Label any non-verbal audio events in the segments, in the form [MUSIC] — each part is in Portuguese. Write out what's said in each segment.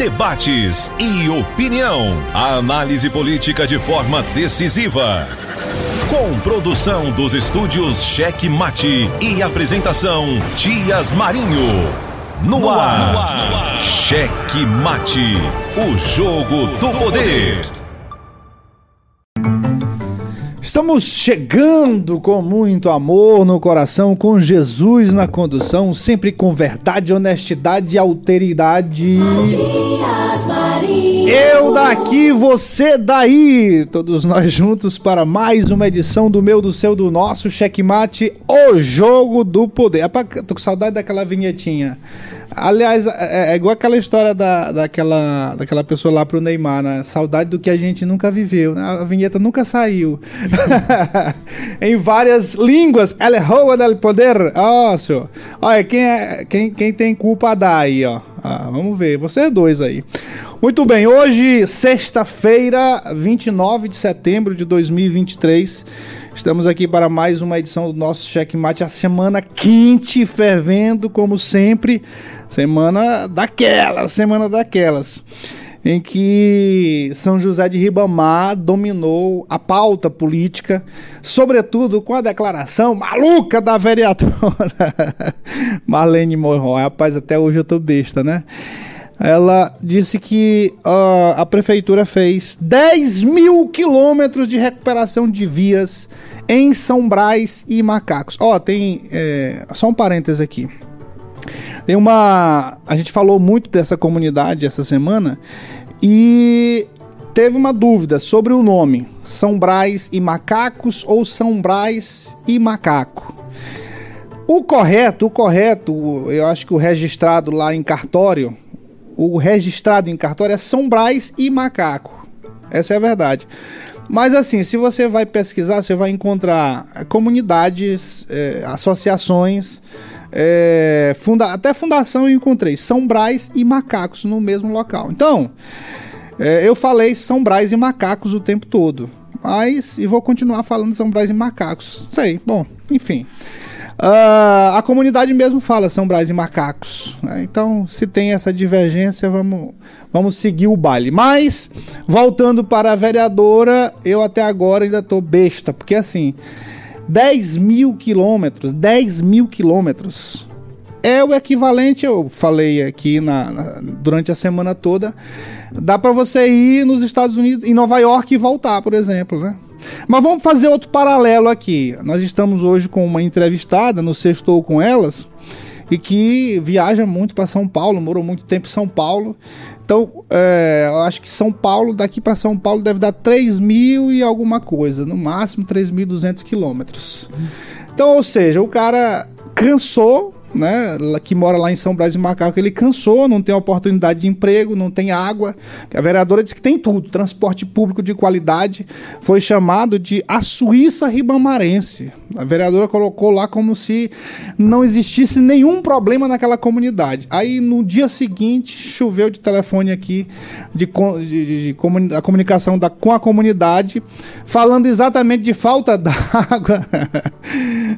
debates e opinião. A análise política de forma decisiva. Com produção dos estúdios Cheque Mate e apresentação Tias Marinho. No, ar, no ar, Cheque Mate, o jogo do poder. Estamos chegando com muito amor no coração, com Jesus na condução, sempre com verdade, honestidade e alteridade. Eu daqui, você daí, todos nós juntos para mais uma edição do meu, do seu, do nosso checkmate, o jogo do poder. Tô com saudade daquela vinhetinha. Aliás, é, é, igual aquela história da, daquela, daquela pessoa lá pro Neymar, né? Saudade do que a gente nunca viveu, né? A vinheta nunca saiu. [LAUGHS] em várias línguas. El roa del poder. Ó, oh, senhor. Olha, quem, é, quem, quem tem culpa dá aí, ó. Ah, vamos ver. Vocês dois aí. Muito bem, hoje, sexta-feira, 29 de setembro de 2023. Estamos aqui para mais uma edição do nosso Checkmate, a semana quente, fervendo, como sempre. Semana daquelas, semana daquelas. Em que São José de Ribamar dominou a pauta política, sobretudo com a declaração maluca da vereadora [LAUGHS] Marlene Monroy. Rapaz, até hoje eu tô besta, né? Ela disse que uh, a prefeitura fez 10 mil quilômetros de recuperação de vias em São Brás e Macacos. Ó, oh, tem. É, só um parênteses aqui. Tem uma. A gente falou muito dessa comunidade essa semana e teve uma dúvida sobre o nome: São Brás e Macacos ou São Brás e Macaco. O correto, o correto, eu acho que o registrado lá em cartório, o registrado em cartório é São Brás e Macaco. Essa é a verdade. Mas assim, se você vai pesquisar, você vai encontrar comunidades, é, associações é, funda até fundação eu encontrei São Brás e Macacos no mesmo local. Então, eu falei São Brás e Macacos o tempo todo. Mas, e vou continuar falando São Brás e Macacos. Sei, bom, enfim. Uh, a comunidade mesmo fala São Brás e Macacos. Né? Então, se tem essa divergência, vamos, vamos seguir o baile. Mas, voltando para a vereadora, eu até agora ainda tô besta, porque assim. 10 mil quilômetros, 10 mil quilômetros é o equivalente, eu falei aqui na, na durante a semana toda, dá para você ir nos Estados Unidos, em Nova York e voltar, por exemplo, né? Mas vamos fazer outro paralelo aqui. Nós estamos hoje com uma entrevistada no Sextou com Elas e que viaja muito para São Paulo, morou muito tempo em São Paulo então, é, eu acho que São Paulo, daqui para São Paulo, deve dar 3 mil e alguma coisa, no máximo 3.200 quilômetros. Então, ou seja, o cara cansou né, que mora lá em São Brás e Macaco, ele cansou, não tem oportunidade de emprego, não tem água. A vereadora disse que tem tudo, transporte público de qualidade. Foi chamado de a Suíça ribamarense. A vereadora colocou lá como se não existisse nenhum problema naquela comunidade. Aí no dia seguinte choveu de telefone aqui de, de, de, de a comunicação da, com a comunidade, falando exatamente de falta [LAUGHS] d'água,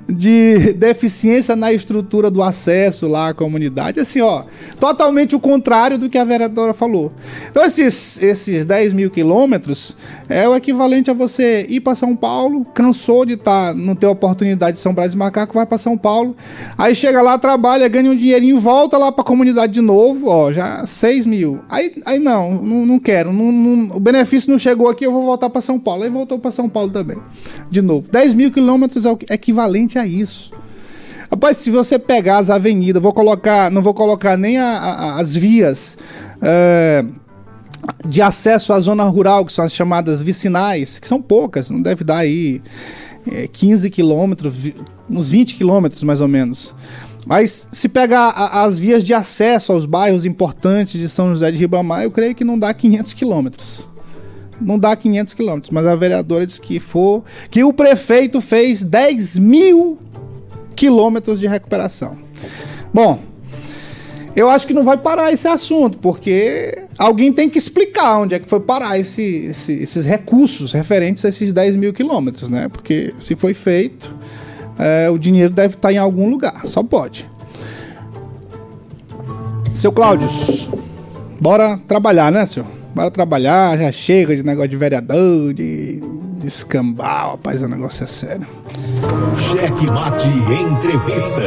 de deficiência na estrutura do acesso lá à comunidade. Assim, ó, totalmente o contrário do que a vereadora falou. Então, esses, esses 10 mil quilômetros é o equivalente a você ir para São Paulo, cansou de estar, tá, não ter oportunidade de São Brás e Macaco, vai para São Paulo, aí chega lá, trabalha, ganha um dinheirinho, volta lá para a comunidade de novo, ó, já 6 mil. Aí, aí não, não, não quero, não, não, o benefício não chegou aqui, eu vou voltar para São Paulo. Aí voltou para São Paulo também, de novo. 10 mil quilômetros é o equivalente a isso. Rapaz, se você pegar as avenidas, vou colocar, não vou colocar nem a, a, as vias é, de acesso à zona rural, que são as chamadas vicinais, que são poucas, não deve dar aí é, 15 quilômetros, uns 20 quilômetros mais ou menos. Mas se pegar a, as vias de acesso aos bairros importantes de São José de Ribamar, eu creio que não dá 500 quilômetros. não dá 500 quilômetros, mas a vereadora disse que for, que o prefeito fez 10 mil quilômetros de recuperação. Bom, eu acho que não vai parar esse assunto, porque alguém tem que explicar onde é que foi parar esse, esse, esses recursos referentes a esses 10 mil quilômetros, né? Porque se foi feito, é, o dinheiro deve estar em algum lugar, só pode. Seu Cláudio, bora trabalhar, né, senhor? Bora trabalhar, já chega de negócio de vereador, de, de escambau, rapaz, o negócio é sério. Cheque Mate Entrevista.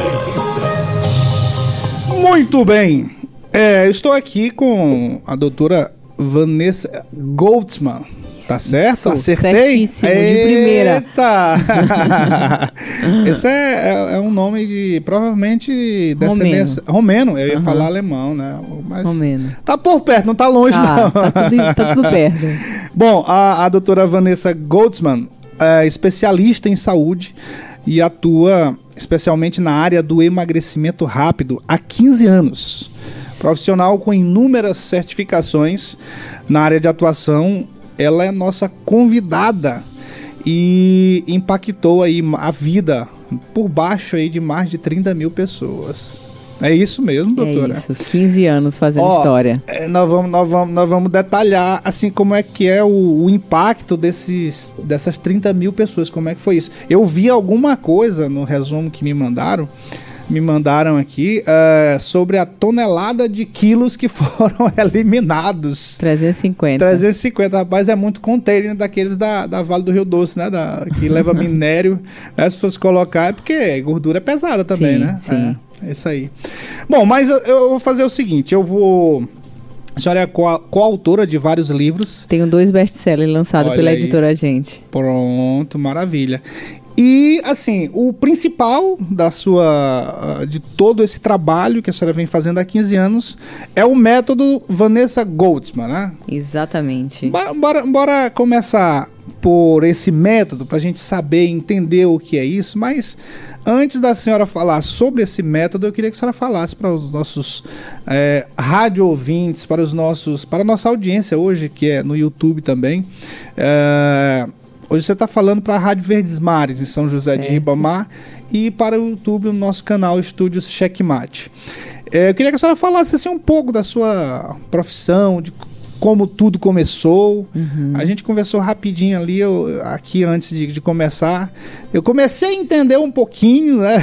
Muito bem. É, estou aqui com a doutora Vanessa Goldsman. Tá certo? Isso, Acertei? certíssimo, de primeira. Eita! [LAUGHS] Esse é, é- é um nome de provavelmente descendência. Romeno, eu ia Aham. falar alemão, né? Mas Romeno. tá por perto, não tá longe, Tá, não. tá tudo, tá tudo perto. [LAUGHS] Bom, a, a doutora Vanessa Goldsman é especialista em saúde e atua especialmente na área do emagrecimento rápido há 15 anos. Profissional com inúmeras certificações na área de atuação, ela é nossa convidada e impactou aí a vida por baixo aí de mais de 30 mil pessoas. É isso mesmo, doutora? É isso, 15 anos fazendo Ó, história. é, nós, vamos, nós, vamos, nós vamos detalhar assim como é que é o, o impacto desses, dessas 30 mil pessoas, como é que foi isso. Eu vi alguma coisa no resumo que me mandaram, me mandaram aqui, é, sobre a tonelada de quilos que [LAUGHS] foram eliminados. 350. 350, rapaz, é muito container daqueles da, da Vale do Rio Doce, né? Da, que leva [LAUGHS] minério. né, se fosse colocar, é porque gordura é pesada também, Sim, né? sim. É, é isso aí. Bom, mas eu, eu vou fazer o seguinte: eu vou. A senhora é co- coautora de vários livros. Tenho dois best-sellers lançados pela aí. editora Gente. Pronto, maravilha. E assim, o principal da sua de todo esse trabalho que a senhora vem fazendo há 15 anos é o método Vanessa Goldsman, né? Exatamente. Bora, bora, bora começar por esse método para a gente saber entender o que é isso, mas antes da senhora falar sobre esse método, eu queria que a senhora falasse para os nossos é, rádio ouvintes, para os nossos, para a nossa audiência hoje, que é no YouTube também. É, hoje você está falando para a Rádio Verdes Mares, em São José de Certo. Ribamar, e para o YouTube, no nosso canal Estúdios Checkmate. É, eu queria que a senhora falasse assim, um pouco da sua profissão, de como tudo começou. A gente conversou rapidinho ali, eu- aqui antes de, de começar. Eu comecei a entender um pouquinho, né?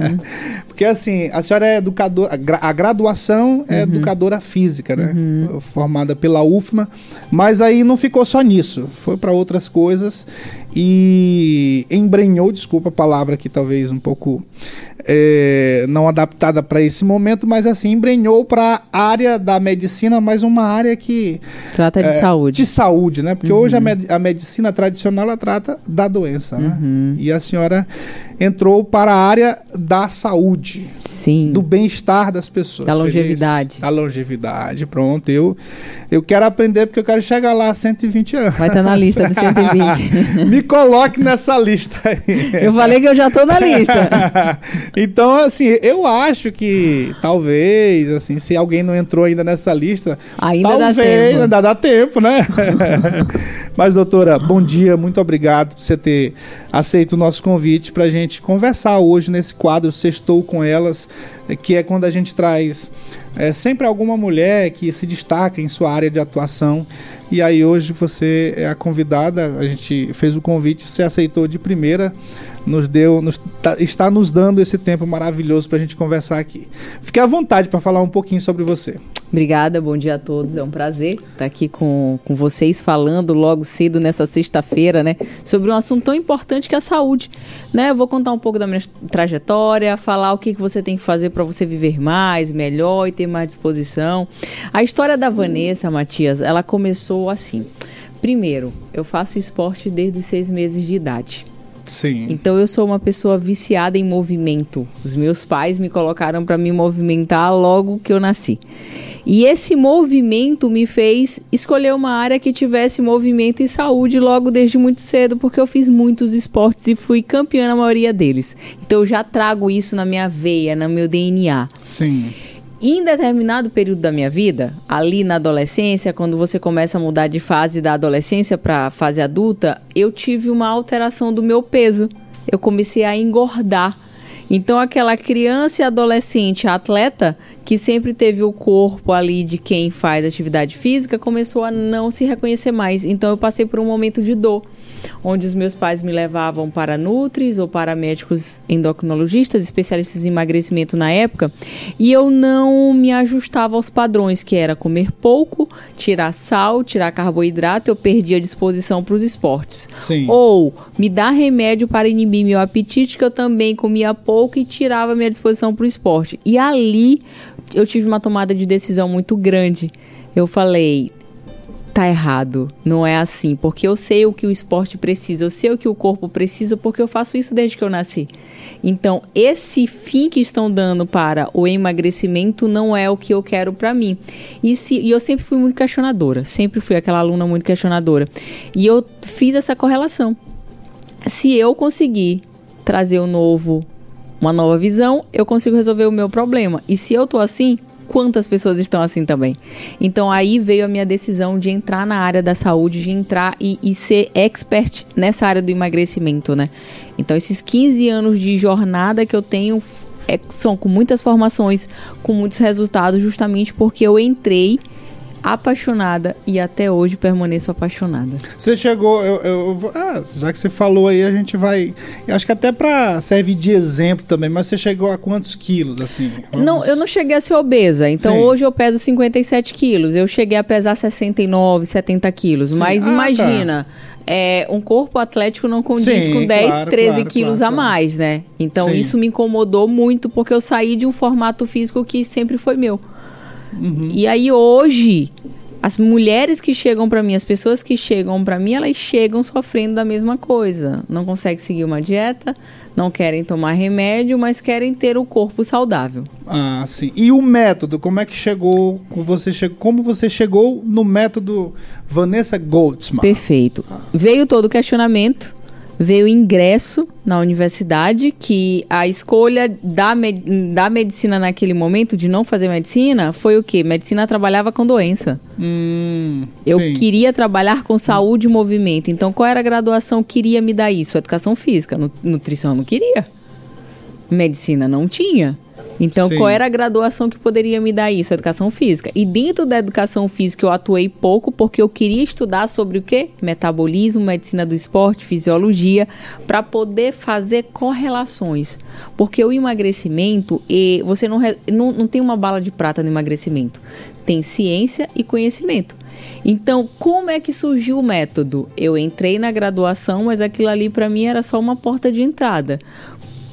[LAUGHS] Porque assim, a senhora é educadora, a, gra- a graduação é educadora física, né? Formada pela UFMA, mas aí não ficou só nisso, foi para outras coisas e embrenhou, desculpa a palavra aqui talvez um pouco é, não adaptada para esse momento, mas assim, embrenhou para a área da medicina, mas uma área que Trata de é, saúde. De saúde, né? Porque hoje a, med- a medicina tradicional ela trata da doença, né? Uhum. E a senhora entrou para a área da saúde, Sim. do bem-estar das pessoas. Da longevidade. Da longevidade, pronto. Eu, eu quero aprender porque eu quero chegar lá a 120 anos. Vai estar na lista dos [LAUGHS] 120. Me coloque nessa lista aí. eu falei que eu já tô na lista. [LAUGHS] então, assim, eu acho que talvez, assim, se alguém não entrou ainda nessa lista, Ainda dá talvez tempo. ainda dá tempo, né? [LAUGHS] Mas, doutora, bom dia, muito obrigado por você ter aceito o nosso convite para a gente conversar hoje nesse quadro Sextou com Elas, que é quando a gente traz eh, sempre alguma mulher que se destaca em sua área de atuação. E aí hoje você é a convidada, a gente fez o convite, você aceitou de primeira, nos deu, nos, tá- está nos dando esse tempo maravilhoso para a gente conversar aqui. Fique à vontade para falar um pouquinho sobre você. Obrigada, bom dia a todos. É um prazer estar aqui com, com vocês falando logo cedo nessa sexta-feira, né? Sobre um assunto tão importante que é a saúde. Né? Eu vou contar um pouco da minha trajetória, falar o que, que você tem que fazer para você viver mais, melhor e ter mais disposição. A história da Vanessa, Matias, ela começou assim. Primeiro, eu faço esporte desde os seis meses de idade. Sim. Então eu sou uma pessoa viciada em movimento. Os meus pais me colocaram para me movimentar logo que eu nasci. E esse movimento me fez escolher uma área que tivesse movimento e saúde logo desde muito cedo, porque eu fiz muitos esportes e fui campeã na maioria deles. Então eu já trago isso na minha veia, no meu DNA. Sim. Em determinado período da minha vida, ali na adolescência, quando você começa a mudar de fase da adolescência para fase adulta, eu tive uma alteração do meu peso. Eu comecei a engordar. Então, aquela criança e adolescente atleta que sempre teve o corpo ali de quem faz atividade física começou a não se reconhecer mais. Então, eu passei por um momento de dor onde os meus pais me levavam para nutris ou para médicos endocrinologistas, especialistas em emagrecimento na época, e eu não me ajustava aos padrões, que era comer pouco, tirar sal, tirar carboidrato, eu perdia a disposição para os esportes. Sim. Ou me dar remédio para inibir meu apetite, que eu também comia pouco e tirava minha disposição para o esporte. E ali eu tive uma tomada de decisão muito grande. Eu falei, tá errado. Não é assim, porque eu sei o que o esporte precisa, eu sei o que o corpo precisa, porque eu faço isso desde que eu nasci. Então, esse fim que estão dando para o emagrecimento não é o que eu quero para mim. E, se, e eu sempre fui muito questionadora, sempre fui aquela aluna muito questionadora. E eu fiz essa correlação. Se eu conseguir trazer o novo, uma nova visão, eu consigo resolver o meu problema. E se eu tô assim, quantas pessoas estão assim também. Então aí veio a minha decisão de entrar na área da saúde, de entrar e, e ser expert nessa área do emagrecimento, né? Então esses 15 anos de jornada que eu tenho é, são com muitas formações, com muitos resultados, justamente porque eu entrei apaixonada e até hoje permaneço apaixonada. Você chegou, eu, eu, ah, já que você falou aí, a gente vai. Acho que até para servir de exemplo também, mas você chegou a quantos quilos, assim? Vamos... Não, eu não cheguei a ser obesa. Então Sim. hoje eu peso 57 quilos. Eu cheguei a pesar 69, 70 quilos. Sim. Mas ah, tá. imagina. Tá. É, um corpo atlético não condiz Sim, com 10, claro, 13 claro, quilos claro, a mais, né? Então isso me incomodou muito porque eu saí de um formato físico que sempre foi meu. Uhum. E aí hoje, as mulheres que chegam para mim, as pessoas que chegam para mim, elas chegam sofrendo da mesma coisa. Não conseguem seguir uma dieta, não querem tomar remédio, mas querem ter o corpo saudável. Ah, sim. E o método, como é que chegou, você chegou, como você chegou no método Vanessa Goldsman? Perfeito. Veio todo o questionamento veio ingresso na universidade, que a escolha da, med da medicina naquele momento, de não fazer medicina, foi o quê? Medicina trabalhava com doença. Hum, eu sim. queria trabalhar com saúde e movimento. Então, qual era a graduação que queria me dar isso? Educação física. Nutrição eu não queria. Medicina não tinha. Então, Sim. qual era a graduação que poderia me dar isso? Educação física. E dentro da educação física eu atuei pouco porque eu queria estudar sobre o quê? Metabolismo, medicina do esporte, fisiologia, para poder fazer correlações. Porque o emagrecimento, e você não, não, não tem uma bala de prata no emagrecimento. Tem ciência e conhecimento. Então, como é que surgiu o método? Eu entrei na graduação, mas aquilo ali para mim era só uma porta de entrada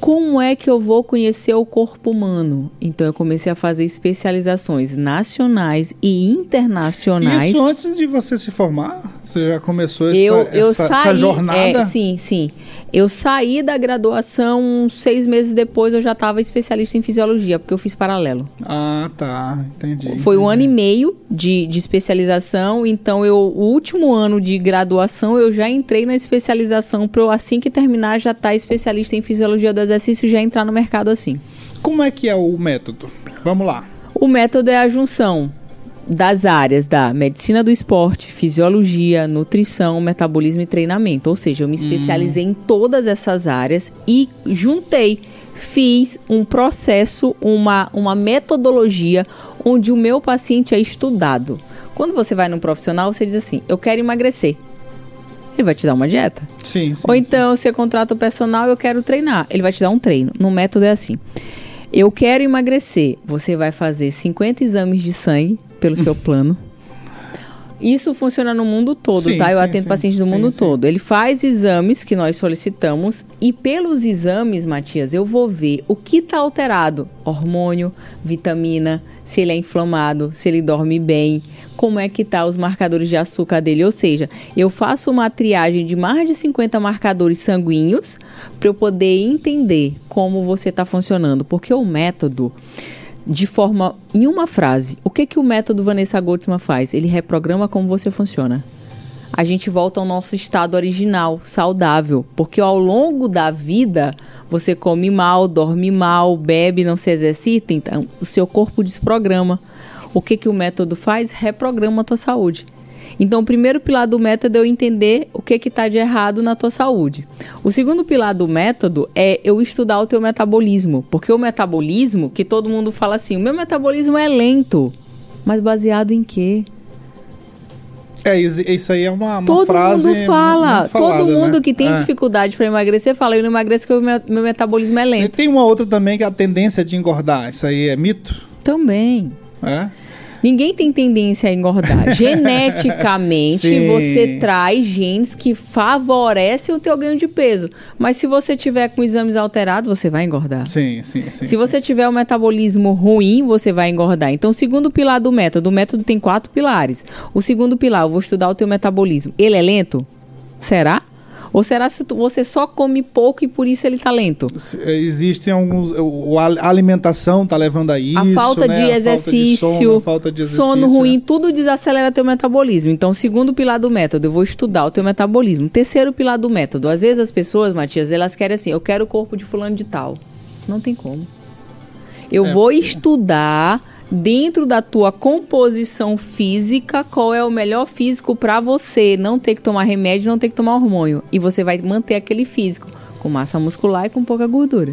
como é que eu vou conhecer o corpo humano? Então eu comecei a fazer especializações nacionais e internacionais. Isso antes de você se formar? Você já começou essa, eu, eu essa, saí, essa jornada? É, sim, sim. Eu saí da graduação, seis meses depois eu já estava especialista em fisiologia, porque eu fiz paralelo. Ah, tá. Entendi. Foi entendi. um ano e meio de, de especialização, então eu, o último ano de graduação eu já entrei na especialização para assim que terminar já estar tá especialista em fisiologia do exercício já entrar no mercado assim. Como é que é o método? Vamos lá. O método é a junção das áreas da medicina do esporte, fisiologia, nutrição, metabolismo e treinamento. Ou seja, eu me especializei hum. em todas essas áreas e juntei, fiz um processo, uma, uma metodologia onde o meu paciente é estudado. Quando você vai num profissional, você diz assim: Eu quero emagrecer. Ele vai te dar uma dieta. Sim, sim Ou então, sim. você contrata o personal, eu quero treinar. Ele vai te dar um treino. No método é assim. Eu quero emagrecer. Você vai fazer 50 exames de sangue pelo seu [LAUGHS] plano. Isso funciona no mundo todo, sim, tá? Eu sim, atendo sim, pacientes do mundo todo. Ele faz exames que nós solicitamos e pelos exames, Matias, eu vou ver o que está alterado: hormônio, vitamina, se ele é inflamado, se ele dorme bem, como é que tá os marcadores de açúcar dele. Ou seja, eu faço uma triagem de mais de 50 marcadores sanguíneos para eu poder entender como você está funcionando, porque o método de forma em uma frase. O que que o método Vanessa Goldsman faz? Ele reprograma como você funciona. A gente volta ao nosso estado original, saudável, porque ao longo da vida você come mal, dorme mal, bebe, não se exercita, então o seu corpo desprograma. O que, que o método faz? Reprograma a tua saúde. Então, o primeiro pilar do método é eu entender o que está de errado na tua saúde. O segundo pilar do método é eu estudar o teu metabolismo. Porque o metabolismo, que todo mundo fala assim, o meu metabolismo é lento. Mas baseado em quê? É, isso aí é uma, uma todo frase. Mundo fala. Falada, todo mundo né? que tem é. dificuldade para emagrecer fala, eu não emagreço porque o meu, meu metabolismo é E lento. tem uma outra também que é a tendência de engordar. Isso aí é mito? Também. É? Ninguém tem tendência a engordar. [LAUGHS] Geneticamente, você traz genes que favorecem o teu ganho de peso. Mas se você tiver com exames alterados, você vai engordar. Sim, sim, sim. Se sim. você tiver um metabolismo ruim, você vai engordar. Então, o segundo pilar do método, o método tem quatro pilares. O segundo pilar, eu vou estudar o teu metabolismo. Ele é lento? Será? Ou será se tu- você só come pouco e por isso ele tá lento? É, Existem alguns. a alimentação tá levando a isso. a falta né? de A exercício, falta de sono, falta de exercício, sono ruim, né? tudo desacelera teu metabolismo. Então, segundo pilar do método, eu vou estudar o teu metabolismo. Terceiro pilar do método, às vezes as pessoas, Matias, elas querem assim, eu quero o corpo de fulano de tal. Não tem como. Eu É, vou porque- estudar dentro da tua composição física qual é o melhor físico para você, não ter que tomar remédio, não ter que tomar hormônio, e você vai manter aquele físico com massa muscular e com pouca gordura.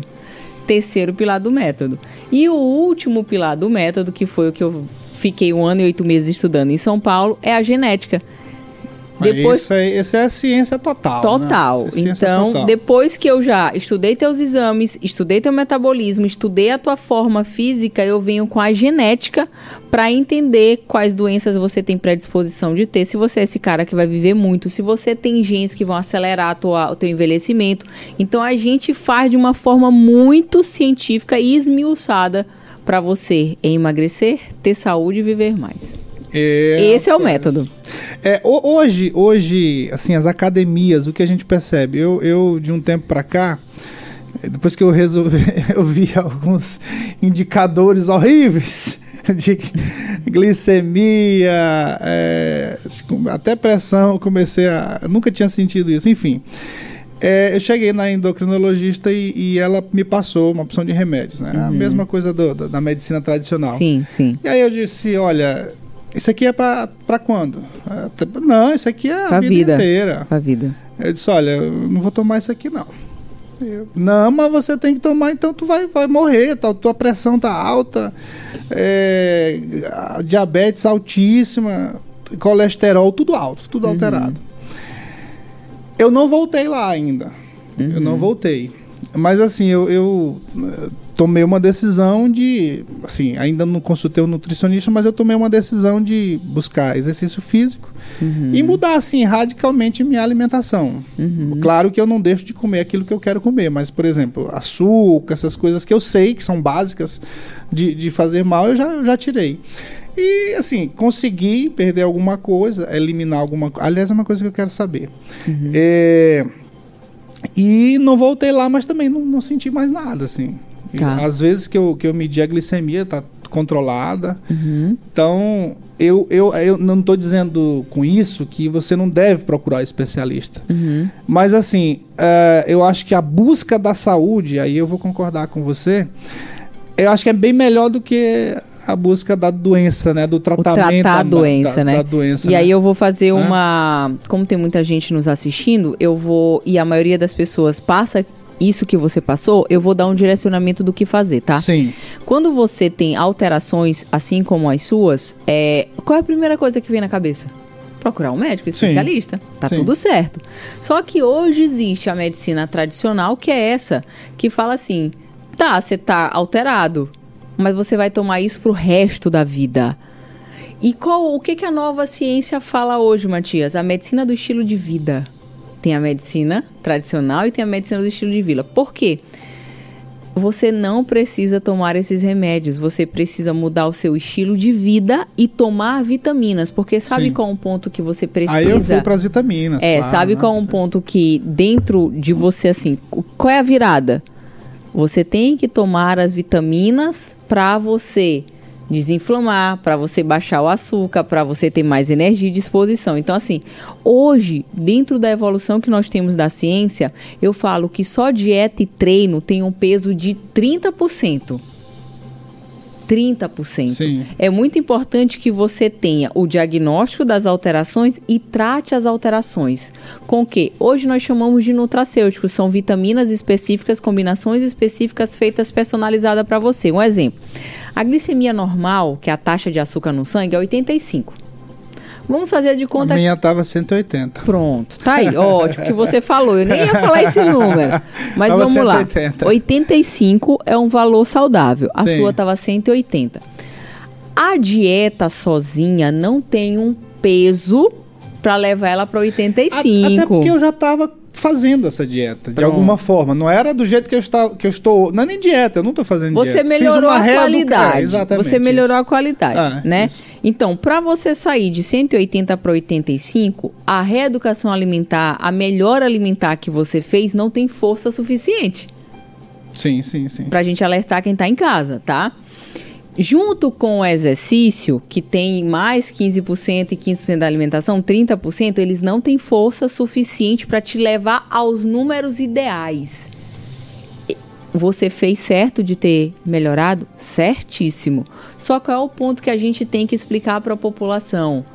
Terceiro pilar do método. E o último pilar do método, que foi o que eu fiquei um ano e oito meses estudando em São Paulo, é a genética. Depois Isso, aí, isso é a ciência total. Total. Né? É ciência Então, total. depois que eu já estudei teus exames, estudei teu metabolismo, estudei a tua forma física, eu venho com a genética para entender quais doenças você tem predisposição de ter. Se você é esse cara que vai viver muito, se você tem genes que vão acelerar tua- o teu envelhecimento. Então, a gente faz de uma forma muito científica e esmiuçada para você emagrecer, ter saúde e viver mais. É, Esse é o método. É, ho- hoje, hoje, assim, as academias, o que a gente percebe? Eu, eu de um tempo pra cá, depois que eu resolvi, [LAUGHS] eu vi alguns indicadores horríveis [LAUGHS] de glicemia, é, até pressão, comecei a. nunca tinha sentido isso, enfim. É, eu cheguei na endocrinologista e, e ela me passou uma opção de remédios, né? A mesma coisa do- da, da medicina tradicional. Sim, sim. E aí eu disse, olha, isso aqui é pra, pra quando? Tá- Não, isso aqui é a Pra vida, vida. inteira. A vida. Eu disse, olha, eu não vou tomar isso aqui não. Eu, não, mas você tem que tomar, então tu vai, vai morrer, tá, tua pressão tá alta, é, a diabetes altíssima, colesterol, tudo alto, tudo Uhum. alterado. Eu não voltei lá ainda. Eu Uhum. não voltei. Mas assim, eu, eu, tomei uma decisão de. Assim, ainda não consultei um nutricionista, mas eu tomei uma decisão de buscar exercício físico Uhum. e mudar, assim, radicalmente minha alimentação. Claro que eu não deixo de comer aquilo que eu quero comer, mas, por exemplo, açúcar, essas coisas que eu sei que são básicas de, de fazer mal, eu já, eu já tirei. E, assim, consegui perder alguma coisa, eliminar alguma coisa. Aliás, é uma coisa que eu quero saber. É, E não voltei lá, mas também não, não senti mais nada, assim. Tá. Às vezes que eu, que eu medi a glicemia, tá controlada. Uhum. Então, eu, eu, eu não estou dizendo com isso que você não deve procurar especialista. Uhum. Mas, assim, eh, eu acho que a busca da saúde, aí eu vou concordar com você, eu acho que é bem melhor do que a busca da doença, né? Do O tratamento tratar a da, doença, da- né? da doença. E né? aí eu vou fazer uma. Como tem muita gente nos assistindo, eu vou. E a maioria das pessoas passa isso que você passou, eu vou dar um direcionamento do que fazer, tá? Sim. Quando você tem alterações, assim como as suas, é... qual é a primeira coisa que vem na cabeça? Procurar um médico Sim. especialista. Tá Sim. tudo certo. Só que hoje existe a medicina tradicional, que é essa, que fala assim: tá, você tá alterado, mas você vai tomar isso pro resto da vida. E qual, o que, que a nova ciência fala hoje, Matias? A medicina do estilo de vida. Tem a medicina tradicional e tem a medicina do estilo de vida. Por quê? Você não precisa tomar esses remédios, você precisa mudar o seu estilo de vida e tomar vitaminas, porque sabe Sim. qual é um ponto que você precisa? Aí eu fui para as vitaminas. É, claro, sabe né? qual é um ponto que dentro de você assim, qual é a virada? Você tem que tomar as vitaminas para você desinflamar, para você baixar o açúcar, para você ter mais energia e disposição. Então, assim, hoje, dentro da evolução que nós temos da ciência, eu falo que só dieta e treino tem um peso de 30%. 30%. Sim. É muito importante que você tenha o diagnóstico das alterações e trate as alterações. Com que hoje nós chamamos de nutracêuticos, são vitaminas específicas, combinações específicas feitas personalizadas para você. Um exemplo. A glicemia normal, que é a taxa de açúcar no sangue, é 85. Vamos fazer de conta. A minha tava 180. Pronto, tá aí, ótimo que você falou. Eu nem ia [LAUGHS] falar esse número. Mas Tava vamos 180. lá. 85 é um valor saudável. A Sim. sua tava 180. A dieta sozinha não tem um peso para levar ela para A- 85. Até porque eu já estava fazendo essa dieta, de Pronto. alguma forma. Não era do jeito que eu, estava, que eu estou. Não é nem dieta, eu não estou fazendo Você dieta. Fiz melhorou a qualidade. Exatamente. você melhorou isso. a qualidade, Ah, né? isso. Então, para você sair de 180 para 85, a reeducação alimentar, a melhor alimentar que você fez não tem força suficiente. Sim, sim, sim. Pra gente alertar quem tá em casa, tá? Junto com o exercício, que tem mais 15% e 15% da alimentação, 30%, eles não têm força suficiente para te levar aos números ideais. Você fez certo de ter melhorado? Certíssimo. Só qual é o ponto que a gente tem que explicar para a população?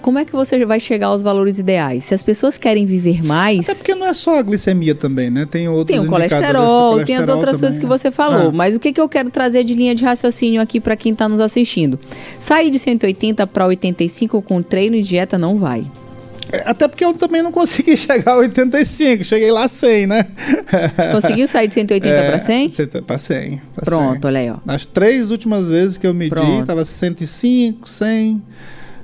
Como é que você vai chegar aos valores ideais? Se as pessoas querem viver mais, Até porque não é só a glicemia também, né? Tem outros tem o do colesterol, tem as colesterol outras também, coisas que né? você falou. Ah. Mas o que, que eu quero trazer de linha de raciocínio aqui para quem está nos assistindo? Sair de 180 para 85 com treino e dieta não vai. É, Até porque eu também não consegui [LAUGHS] chegar a 85, cheguei lá a 100, né? Conseguiu sair de 180 [LAUGHS] É, para 100? cento- Pra 100. pra Pronto, 100. olha aí, ó. As três últimas vezes que eu medi, Pronto. tava 105, 100.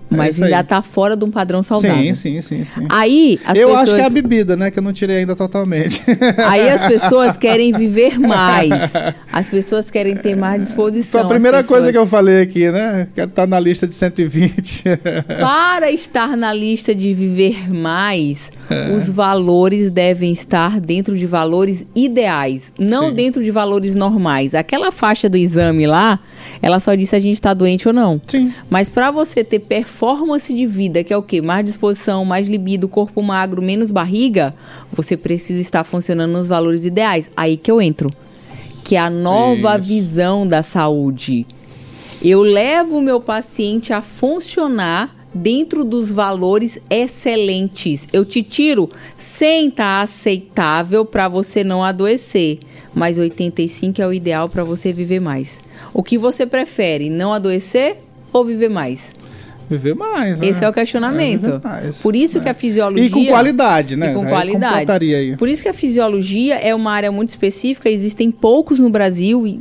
É Mas aí. ainda tá fora de um padrão saudável. Sim, sim, sim, sim. Aí as eu pessoas, acho que é a bebida, né? Que eu não tirei ainda totalmente. [LAUGHS] aí as pessoas querem viver [LAUGHS] mais. As pessoas querem ter mais disposição. Foi a primeira coisa pessoas- que eu falei aqui, né? Que tá na lista de 120. [LAUGHS] Para estar na lista de viver mais, É. os valores devem estar dentro de valores ideais, não Sim. dentro de valores normais. Aquela faixa do exame lá, ela só disse se a gente está doente ou não. Sim. Mas para você ter performance de vida, que é o quê? Mais disposição, mais libido, corpo magro, menos barriga, você precisa estar funcionando nos valores ideais. Aí que eu entro. Que é a nova Isso. visão da saúde. Eu levo o meu paciente a funcionar dentro dos valores excelentes. Eu te tiro 100 tá aceitável para você não adoecer, mas 85 é o ideal para você viver mais. O que você prefere, não adoecer ou viver mais? Viver mais. Esse né? é o questionamento. viver mais, Por isso né? que a fisiologia E com qualidade, né? e com Aí qualidade. aí. Por isso que a fisiologia é uma área muito específica, existem poucos no Brasil e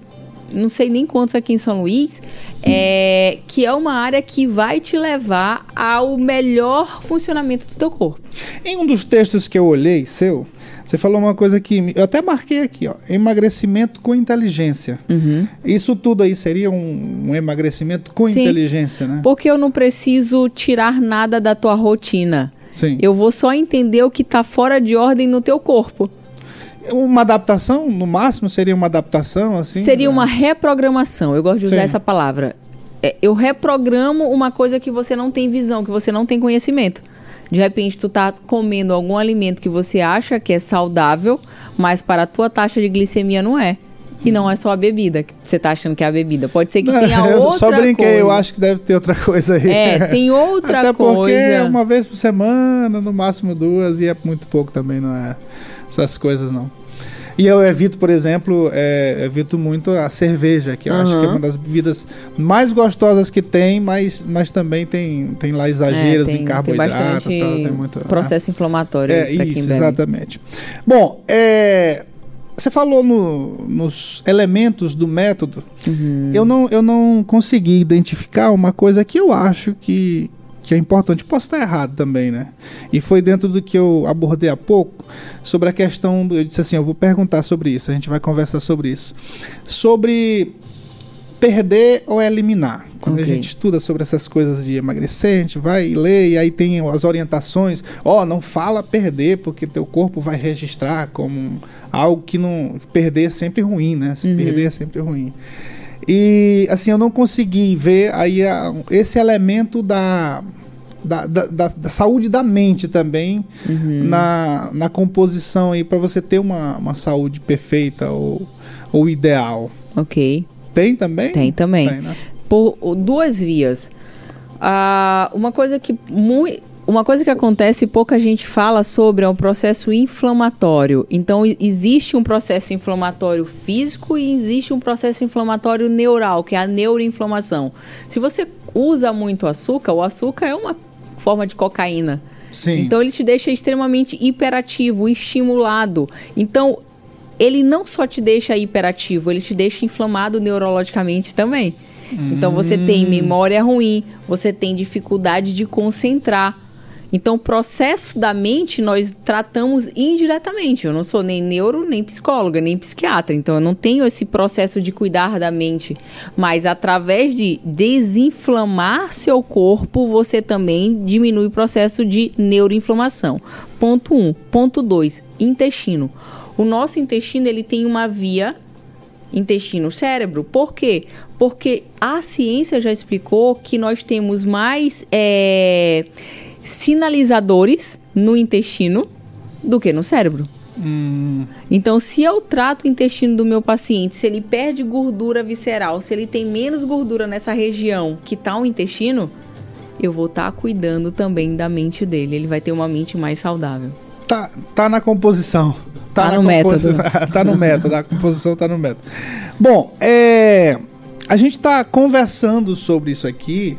não sei nem quantos aqui em São Luís, é, que é uma área que vai te levar ao melhor funcionamento do teu corpo. Em um dos textos que eu olhei, seu, você falou uma coisa que eu até marquei aqui, ó. Emagrecimento com inteligência. Uhum. Isso tudo aí seria um, um emagrecimento com Sim. inteligência, né? Porque eu não preciso tirar nada da tua rotina. Sim. Eu vou só entender o que está fora de ordem no teu corpo. Uma adaptação, no máximo, seria uma adaptação, assim? Seria né? uma reprogramação. Eu gosto de usar Sim. essa palavra. É, eu reprogramo uma coisa que você não tem visão, que você não tem conhecimento. De repente, tu tá comendo algum alimento que você acha que é saudável, mas para a tua taxa de glicemia não é. E não é só a bebida que você tá achando que é a bebida. Pode ser que tenha [LAUGHS] eu outra só brinquei, coisa. eu acho que deve ter outra coisa aí. É, tem [LAUGHS] outra Até porque coisa. é uma vez por semana, no máximo duas, e é muito pouco também, não é essas coisas não. E eu evito, por exemplo, é, evito muito a cerveja, que eu acho que é uma das bebidas mais gostosas que tem, mas, mas também tem, tem lá exageros É, tem, em carboidrato tem bastante tal, tem muito, processo inflamatório é, isso, exatamente. Bom, é, você falou no- nos elementos do método. Uhum. Eu, não, eu não consegui identificar uma coisa que eu acho que, que é importante. Posso estar errado também, né? E foi dentro do que eu abordei há pouco sobre a questão. Eu disse assim: eu vou perguntar sobre isso, a gente vai conversar sobre isso. Sobre perder ou eliminar. Quando a Ok. gente estuda sobre essas coisas de emagrecer, a gente vai e lê, e aí tem as orientações. Ó, não fala perder, porque teu corpo vai registrar como algo que não. Perder é sempre ruim, né? Se Uhum. perder é sempre ruim. E assim, eu não consegui ver aí a, esse elemento da, da, da, da, da saúde da mente também Uhum. na, na composição aí para você ter uma, uma saúde perfeita ou, ou ideal. Ok. Tem também? Tem também. Tem, né? por duas vias. Ah, uma coisa que mui- uma coisa que acontece e pouca gente fala sobre é o processo inflamatório. Então existe um processo inflamatório físico e existe um processo inflamatório neural, que é a neuroinflamação. Se você usa muito açúcar, o açúcar é uma forma de cocaína. Sim. Então ele te deixa extremamente hiperativo, estimulado. Então ele não só te deixa hiperativo, ele te deixa inflamado neurologicamente também. Então você tem memória ruim, você tem dificuldade de concentrar. Então o processo da mente nós tratamos indiretamente. Eu não sou nem neuro, nem psicóloga, nem psiquiatra. Então eu não tenho esse processo de cuidar da mente. Mas através de desinflamar seu corpo, você também diminui o processo de neuroinflamação. Ponto 1. Um. Ponto 2. Intestino. O nosso intestino ele tem uma via intestino-cérebro. Por quê? Porque a ciência já explicou que nós temos mais é, sinalizadores no intestino do que no cérebro. Hum, Então, se eu trato o intestino do meu paciente, se ele perde gordura visceral, se ele tem menos gordura nessa região que está o intestino, eu vou estar cuidando também da mente dele. Ele vai ter uma mente mais saudável. tá, tá na composição. Tá na no método. [LAUGHS] tá no método, a composição tá no método. Bom, é, a gente tá conversando sobre isso aqui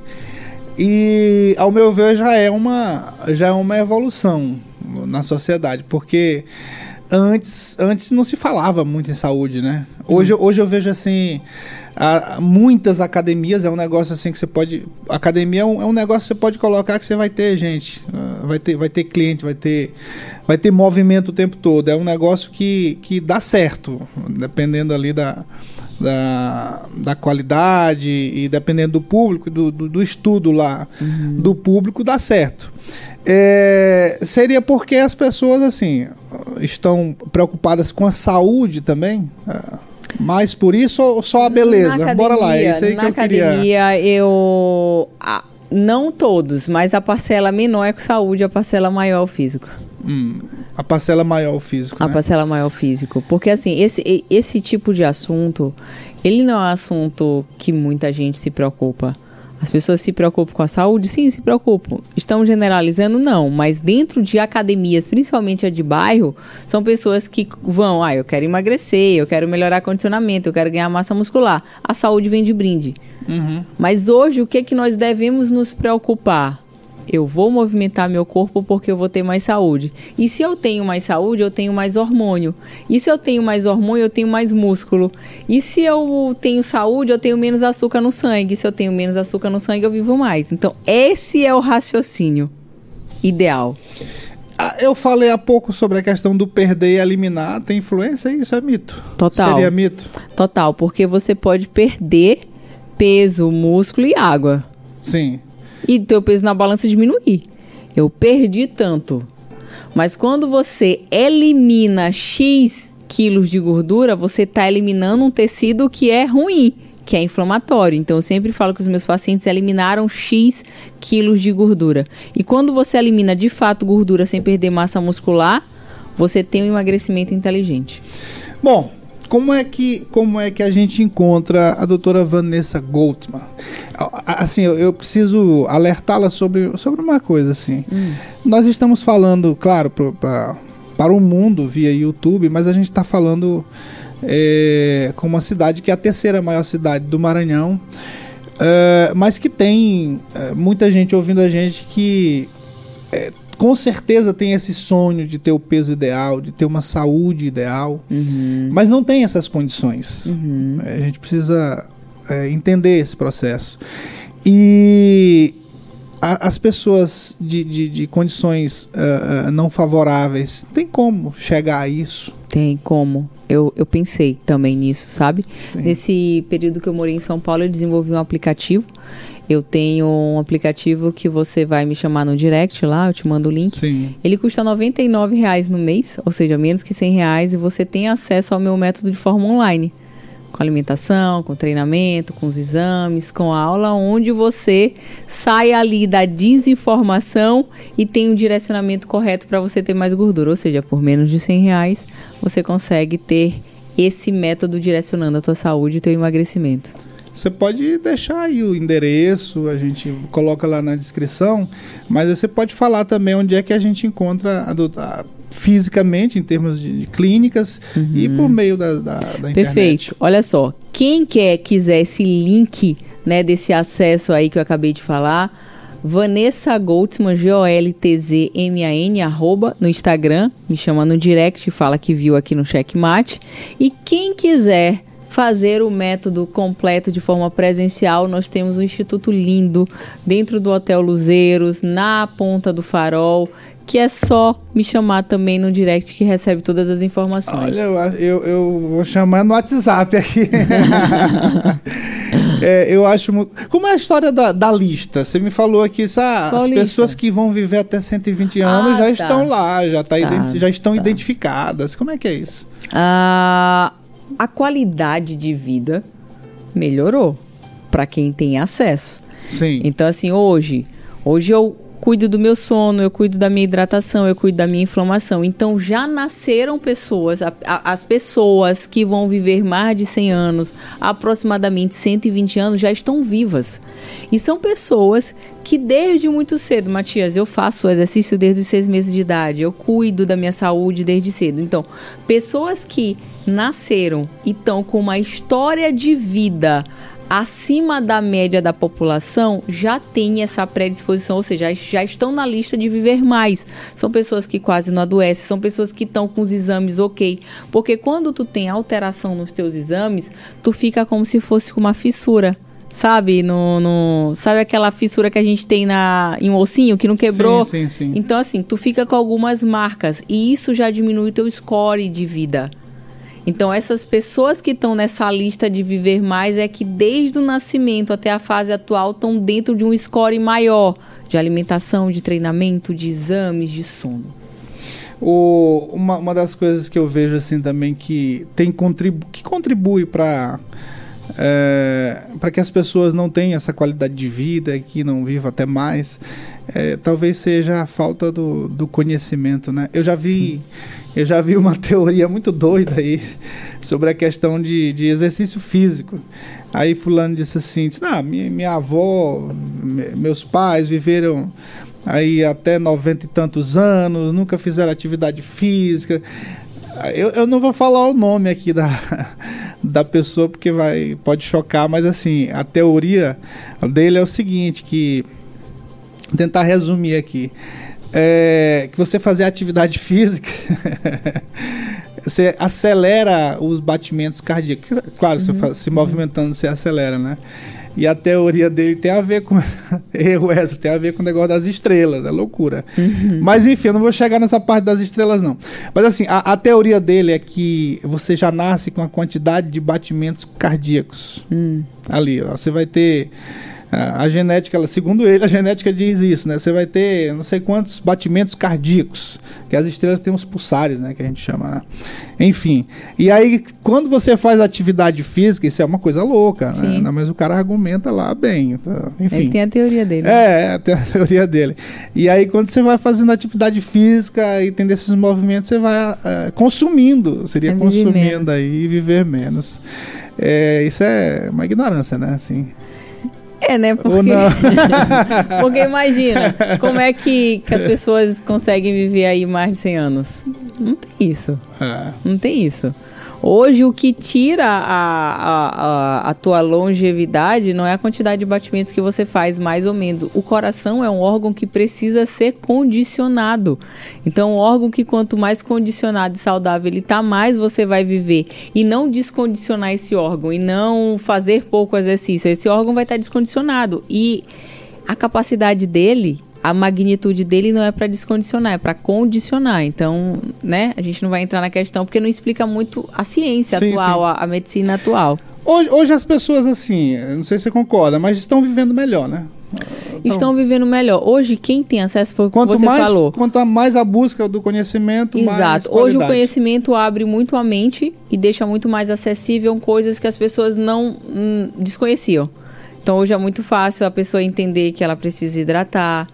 e, ao meu ver, já é uma, já é uma evolução na sociedade, porque antes, antes não se falava muito em saúde, né? Hoje, hoje eu vejo assim. a- muitas academias é um negócio assim que você pode. Academia é um, é um negócio que você pode colocar que você vai ter gente, ah, vai ter, vai ter cliente, vai ter, vai ter movimento o tempo todo. É um negócio que, que dá certo, dependendo ali da, da, da qualidade e dependendo do público, do, do, do estudo lá do público, dá certo. É, seria porque as pessoas assim estão preocupadas com a saúde também? Ah, Mais por isso ou só a beleza? Na Bora lá, é academia- isso aí que na eu queria. academia, eu. ah, não todos, mas a parcela menor é com saúde, a parcela maior é o físico. Hum, a parcela maior físico, A né? parcela maior é físico. Porque, assim, esse, esse tipo de assunto, ele não é um assunto que muita gente se preocupa. As pessoas se preocupam com a saúde? Sim, se preocupam. Estão generalizando? Não. Mas dentro de academias, principalmente a de bairro, são pessoas que vão, ah, eu quero emagrecer, eu quero melhorar condicionamento, eu quero ganhar massa muscular. A saúde vem de brinde. Uhum. Mas hoje, o que, que nós devemos nos preocupar? Eu vou movimentar meu corpo porque eu vou ter mais saúde. E se eu tenho mais saúde, eu tenho mais hormônio. E se eu tenho mais hormônio, eu tenho mais músculo. E se eu tenho saúde, eu tenho menos açúcar no sangue. Se eu tenho menos açúcar no sangue, eu vivo mais. Então, esse é o raciocínio ideal. Ah, Eu falei há pouco sobre a questão do perder e eliminar. Tem influência? Isso é mito. Total. Seria mito? Total, porque você pode perder peso, músculo e água. Sim. E teu peso na balança diminuir. Eu perdi tanto. Mas quando você elimina X quilos de gordura, você está eliminando um tecido que é ruim, que é inflamatório. Então eu sempre falo que os meus pacientes eliminaram X quilos de gordura. E quando você elimina de fato gordura sem perder massa muscular, você tem um emagrecimento inteligente. Bom, como é que, como é que a gente encontra a doutora Vanessa Goldman? Assim, eu, eu preciso alertá-la sobre, sobre uma coisa, assim. Nós estamos falando, claro, pra, para o mundo via YouTube, mas a gente está falando é, com uma cidade que é a terceira maior cidade do Maranhão, é, mas que tem é, muita gente ouvindo a gente que é, com certeza tem esse sonho de ter o peso ideal, de ter uma saúde ideal, mas não tem essas condições. É, A gente precisa é, entender esse processo. E a- as pessoas de, de- de condições ah, ah, não favoráveis, tem como chegar a isso? Tem como. Eu, eu pensei também nisso, sabe? Sim. Nesse período que eu morei em São Paulo, eu desenvolvi um aplicativo. Eu tenho um aplicativo que você vai me chamar no direct lá, eu te mando o link. Sim. Ele custa 99 reais no mês, ou seja, menos que 100 reais, e você tem acesso ao meu método de forma online. com alimentação, com treinamento, com os exames, com a aula, onde você sai ali da desinformação e tem um direcionamento correto para você ter mais gordura. Ou seja, por menos de 100 reais, você consegue ter esse método direcionando a tua saúde e teu emagrecimento. Você pode deixar aí o endereço, a gente coloca lá na descrição, mas você pode falar também onde é que a gente encontra a, a, fisicamente, em termos de, de clínicas, uhum. e por meio da, da, da internet. Perfeito. Olha só, quem quer quiser esse link né, desse acesso aí que eu acabei de falar, Vanessa Goldsman, G-O-L-T-Z-M-A-N, arroba, no Instagram, me chama no direct fala que viu aqui no Checkmate. E quem quiser fazer o método completo de forma presencial, nós temos um instituto lindo dentro do Hotel Luzeiros, na Ponta do Farol, que é só me chamar também no direct que recebe todas as informações. Olha, eu, eu, vou chamar no WhatsApp aqui. [LAUGHS] é, eu acho muito... Como é a história da, da lista? Você me falou aqui, ah, as lista? pessoas que vão viver até 120 anos ah, já tá. estão lá, já, tá tá, já estão tá. identificadas. Como é que é isso? Ah a qualidade de vida melhorou para quem tem acesso. Sim. Então, assim, hoje, hoje eu cuido do meu sono, eu cuido da minha hidratação, eu cuido da minha inflamação. Então já nasceram pessoas, a, a, as pessoas que vão viver mais de 100 anos, aproximadamente 120 anos, já estão vivas. E são pessoas que desde muito cedo, Matias, eu faço exercício desde os seis meses de idade, eu cuido da minha saúde desde cedo. Então, pessoas que nasceram e estão com uma história de vida acima da média da população já tem essa predisposição, ou seja, já estão na lista de viver mais. São pessoas que quase não adoecem, são pessoas que estão com os exames ok. Porque quando tu tem alteração nos teus exames, tu fica como se fosse com uma fissura. Sabe, no, no, sabe aquela fissura que a gente tem na, em um ossinho que não quebrou? Sim, sim, sim. Então, assim, tu fica com algumas marcas e isso já diminui o teu score de vida. Então, essas pessoas que estão nessa lista de viver mais é que desde o nascimento até a fase atual estão dentro de um score maior de alimentação, de treinamento, de exames, de sono. O, uma, uma das coisas que eu vejo assim também que tem contribu que contribui para é, para que as pessoas não tenham essa qualidade de vida, que não vivam até mais, é, talvez seja a falta do, do conhecimento, né? Eu já vi, eu já vi uma [LAUGHS] teoria muito doida aí sobre a questão de, de exercício físico. Aí fulano disse assim, disse, não, minha, minha avó, meus pais viveram aí até noventa e tantos anos, nunca fizeram atividade física. Eu, eu não vou falar o nome aqui da, [LAUGHS] da pessoa porque vai pode chocar, mas assim, a teoria dele é o seguinte, que vou tentar resumir aqui. É, que você fazer atividade [LAUGHS] física, você acelera os batimentos cardíacos. Claro, uhum. você se movimentando, você acelera, né? E a teoria dele tem a ver com. [LAUGHS] Erro essa, tem a ver com o negócio das estrelas, é loucura. Uhum. Mas enfim, eu não vou chegar nessa parte das estrelas, não. Mas assim, a, a teoria dele é que você já nasce com a quantidade de batimentos cardíacos. Hum. Ali, ó, você vai ter a, genética, segundo ele, a genética diz isso, né? Você vai ter não sei quantos batimentos cardíacos, que as estrelas têm os pulsares, né? Que a gente chama, né? Enfim. E aí, quando você faz atividade física, isso é uma coisa louca, né? Mas o cara argumenta lá bem. Tá? Enfim. Ele tem a teoria dele. É, tem a [LAUGHS] teoria dele. E aí, quando você vai fazendo atividade física e tendo esses movimentos, você vai uh, consumindo, seria é consumindo aí e viver menos. É, isso é uma ignorância, né? Assim. É, né? Porque, [LAUGHS] porque imagina, como é que, que as pessoas conseguem viver aí mais de 100 anos? Não tem isso. É. Não tem isso. Hoje, o que tira a, a, a, a, tua longevidade não é a quantidade de batimentos que você faz, mais ou menos. O coração é um órgão que precisa ser condicionado. Então, um órgão que quanto mais condicionado e saudável ele está, mais você vai viver. E não descondicionar esse órgão, e não fazer pouco exercício. Esse órgão vai estar tá descondicionado. E a capacidade dele a magnitude dele não é para descondicionar, é para condicionar. Então, né, a gente não vai entrar na questão porque não explica muito a ciência sim, atual, sim. A, a, medicina atual. Hoje, hoje as pessoas, assim, não sei se você concorda, mas estão vivendo melhor, né? estão vivendo melhor. Hoje, quem tem acesso foi o que Quanto você mais, falou. quanto mais a busca do conhecimento, mais Exato. Hoje o conhecimento abre muito a mente e deixa muito mais acessível coisas que as pessoas não hum, desconheciam. Então hoje é muito fácil a pessoa entender que ela precisa hidratar,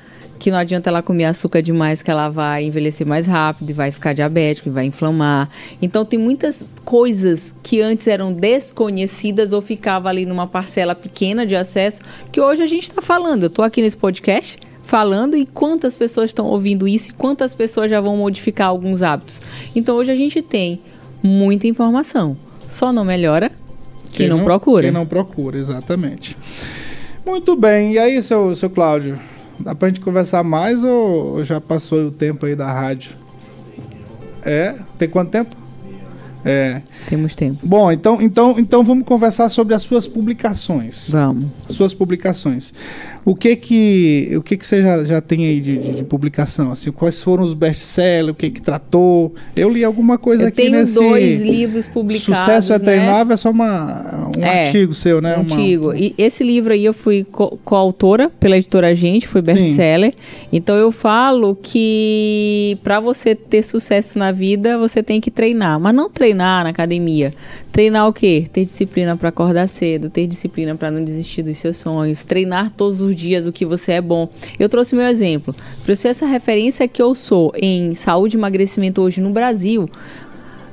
que não adianta ela comer açúcar demais que ela vai envelhecer mais rápido e vai ficar diabético e vai inflamar. Então tem muitas coisas que antes eram desconhecidas ou ficava ali numa parcela pequena de acesso que hoje a gente está falando. Eu estou aqui nesse podcast falando e quantas pessoas estão ouvindo isso e quantas pessoas já vão modificar alguns hábitos. Então hoje a gente tem muita informação. Só não melhora quem, não, procura. Quem não procura, exatamente. Muito bem. E aí, seu, seu Cláudio? Dá pra gente conversar mais ou já passou o tempo aí da rádio? É? Tem quanto tempo? É. Temos tempo. Bom, então, então, então vamos conversar sobre as suas publicações. Vamos. Suas publicações. O que que, o que, que você já, já tem aí de, de, de publicação? Assim, quais foram os best-sellers? O que que tratou? Eu li alguma coisa Eu aqui tenho nesse... dois livros publicados. Sucesso é né? treinável é só uma, um É, artigo seu, né? Uma- Antigo. E esse livro aí eu fui co- coautora pela editora Gente, foi best-seller. Então eu falo que para você ter sucesso na vida, você tem que treinar. Mas não treinar na academia. Treinar o quê? Ter disciplina para acordar cedo, ter disciplina para não desistir dos seus sonhos, treinar todos os dias o que você é bom. Eu trouxe meu exemplo. Para ser essa referência que eu sou em saúde e emagrecimento hoje no Brasil,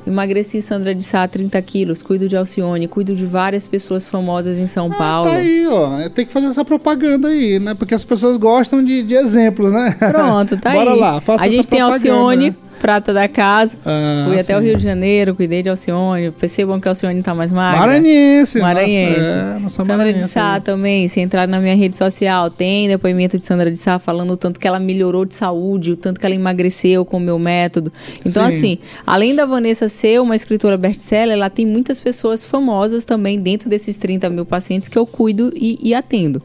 Emagreci Sandra de Sá 30 quilos, cuido de Alcione, cuido de várias pessoas famosas em São Ah, Paulo. Tá aí, ó. Tem que fazer essa propaganda aí, né? Porque as pessoas gostam de, de exemplos, né? Pronto, tá [LAUGHS] Bora aí. lá, faça A gente tem propaganda, Alcione? Prata da casa. Ah, Fui até o sim. Rio de Janeiro, cuidei de Alcione. Percebam que a Alcione tá mais magra. Maranhense. Maranhense. Nossa, é, nossa Sandra maranhense de Sá aí. também, se entrar na minha rede social, tem depoimento de Sandra de Sá falando o tanto que ela melhorou de saúde, o tanto que ela emagreceu com o meu método. Então, Sim. assim, além da Vanessa ser uma escritora best-seller, ela tem muitas pessoas famosas também dentro desses 30 mil pacientes que eu cuido e, e atendo.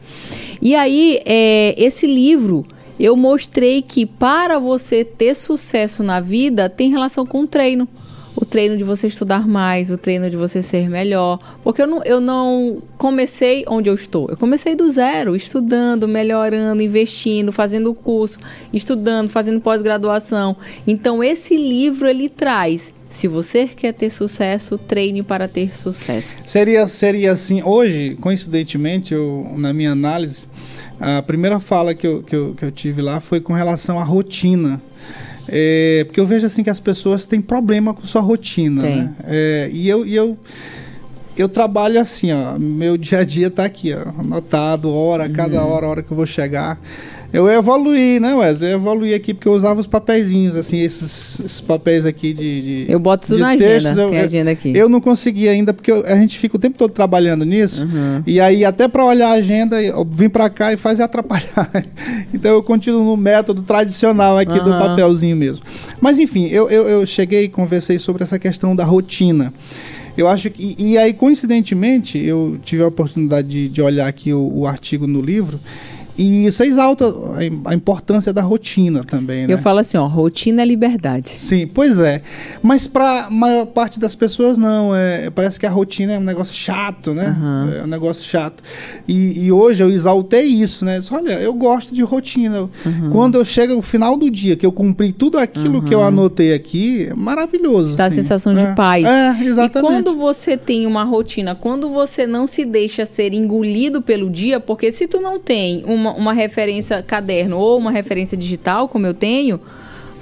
E aí, é, esse livro eu mostrei que para você ter sucesso na vida tem relação com o treino. O treino de você estudar mais, o treino de você ser melhor. Porque eu não, eu não comecei onde eu estou. Eu comecei do zero, estudando, melhorando, investindo, fazendo curso, estudando, fazendo pós-graduação. Então, esse livro ele traz. Se você quer ter sucesso, treine para ter sucesso. Seria, seria assim, hoje, coincidentemente, eu, na minha análise, a primeira fala que eu, que, eu, que eu tive lá foi com relação à rotina. É, porque eu vejo assim que as pessoas têm problema com sua rotina, né? É, e eu, e eu, eu trabalho assim, ó, meu dia a dia tá aqui, ó, anotado, hora, cada Uhum. hora, hora que eu vou chegar. Eu evoluí, né, Wesley? Eu evoluí aqui porque eu usava os papeizinhos, assim, esses, esses papéis aqui de, de Eu boto tudo de na agenda. textos, eu- tem agenda aqui. eu não consegui ainda, porque eu- a gente fica o tempo todo trabalhando nisso. Uhum. E aí, até para olhar a agenda, eu vim para cá e faz atrapalhar. [LAUGHS] então, eu continuo no método tradicional aqui do Aham. papelzinho mesmo. Mas, enfim, eu, eu, eu cheguei e conversei sobre essa questão da rotina. Eu acho que. E, e aí, coincidentemente, eu tive a oportunidade de, de olhar aqui o, o artigo no livro. E isso exalta a, im- a importância da rotina também, né? Eu falo assim, ó, rotina é liberdade. Sim, pois é. Mas para maior parte das pessoas não. É, parece que a rotina é um negócio chato, né? Aham. É um negócio chato. E, e hoje eu exaltei isso, né? Disse, Olha, eu gosto de rotina. Uhum. Quando eu chego no final do dia, que eu cumpri tudo aquilo que eu anotei aqui, é maravilhoso. Dá a assim. sensação de É. paz. É, exatamente. E quando você tem uma rotina, quando você não se deixa ser engolido pelo dia, porque se tu não tem uma, uma referência caderno ou uma referência digital, como eu tenho,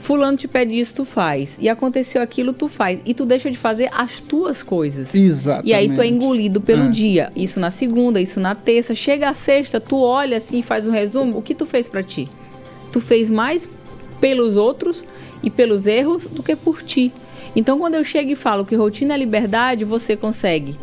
fulano te pede isso, tu faz. E aconteceu aquilo, tu faz. E tu deixa de fazer as tuas coisas. Exatamente. E aí tu é engolido pelo É. dia. Isso na segunda, isso na terça. Chega a sexta, tu olha assim e faz um resumo. O que tu fez pra ti? Tu fez mais pelos outros e pelos erros do que por ti. Então quando eu chego e falo que rotina é liberdade, você consegue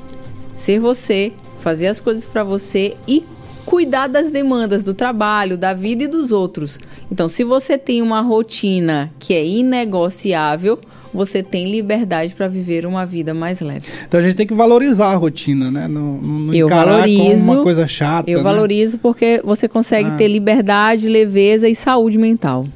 ser você, fazer as coisas pra você e cuidar das demandas do trabalho, da vida e dos outros. Então, se você tem uma rotina que é inegociável, você tem liberdade para viver uma vida mais leve. Então a gente tem que valorizar a rotina, né? Não, não Eu encarar como valorizo, uma coisa chata. Eu né? valorizo porque você consegue Ah. ter liberdade, leveza e saúde mental.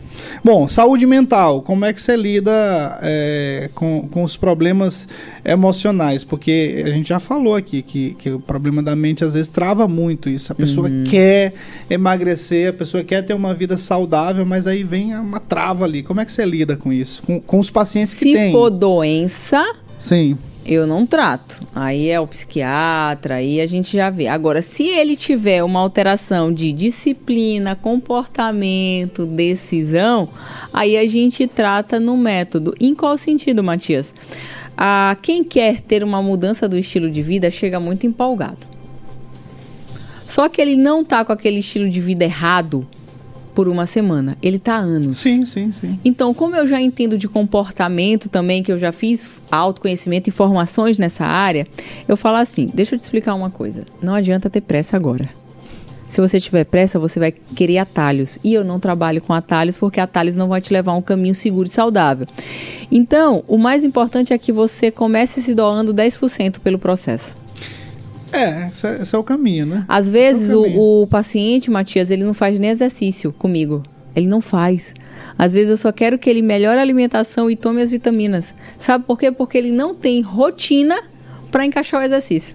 Bom, saúde mental, como é que você lida é, com, com os problemas emocionais? Porque a gente já falou aqui que, que o problema da mente às vezes trava muito isso. A pessoa Uhum. quer emagrecer, a pessoa quer ter uma vida saudável, mas aí vem uma trava ali. Como é que você lida com isso? Com, com os pacientes que Se têm? for doença, Sim. Eu não trato. Aí é o psiquiatra, aí a gente já vê. Agora, se ele tiver uma alteração de disciplina, comportamento, decisão, aí a gente trata no método. Em qual sentido, Matias? Ah, quem quer ter uma mudança do estilo de vida chega muito empolgado. Só que ele não tá com aquele estilo de vida errado por uma semana. Ele tá há anos. Sim, sim, sim. Então, como eu já entendo de comportamento também, que eu já fiz autoconhecimento e formações nessa área, eu falo assim: deixa eu te explicar uma coisa. Não adianta ter pressa agora. Se você tiver pressa, você vai querer atalhos. E eu não trabalho com atalhos porque atalhos não vão te levar a um caminho seguro e saudável. Então, o mais importante é que você comece se doando 10% pelo processo. É, esse é, esse é o caminho, né? Às vezes é o o, o paciente, Matias, ele não faz nem exercício comigo. Ele não faz. Às vezes eu só quero que ele melhore a alimentação e tome as vitaminas. Sabe por quê? Porque ele não tem rotina para encaixar o exercício.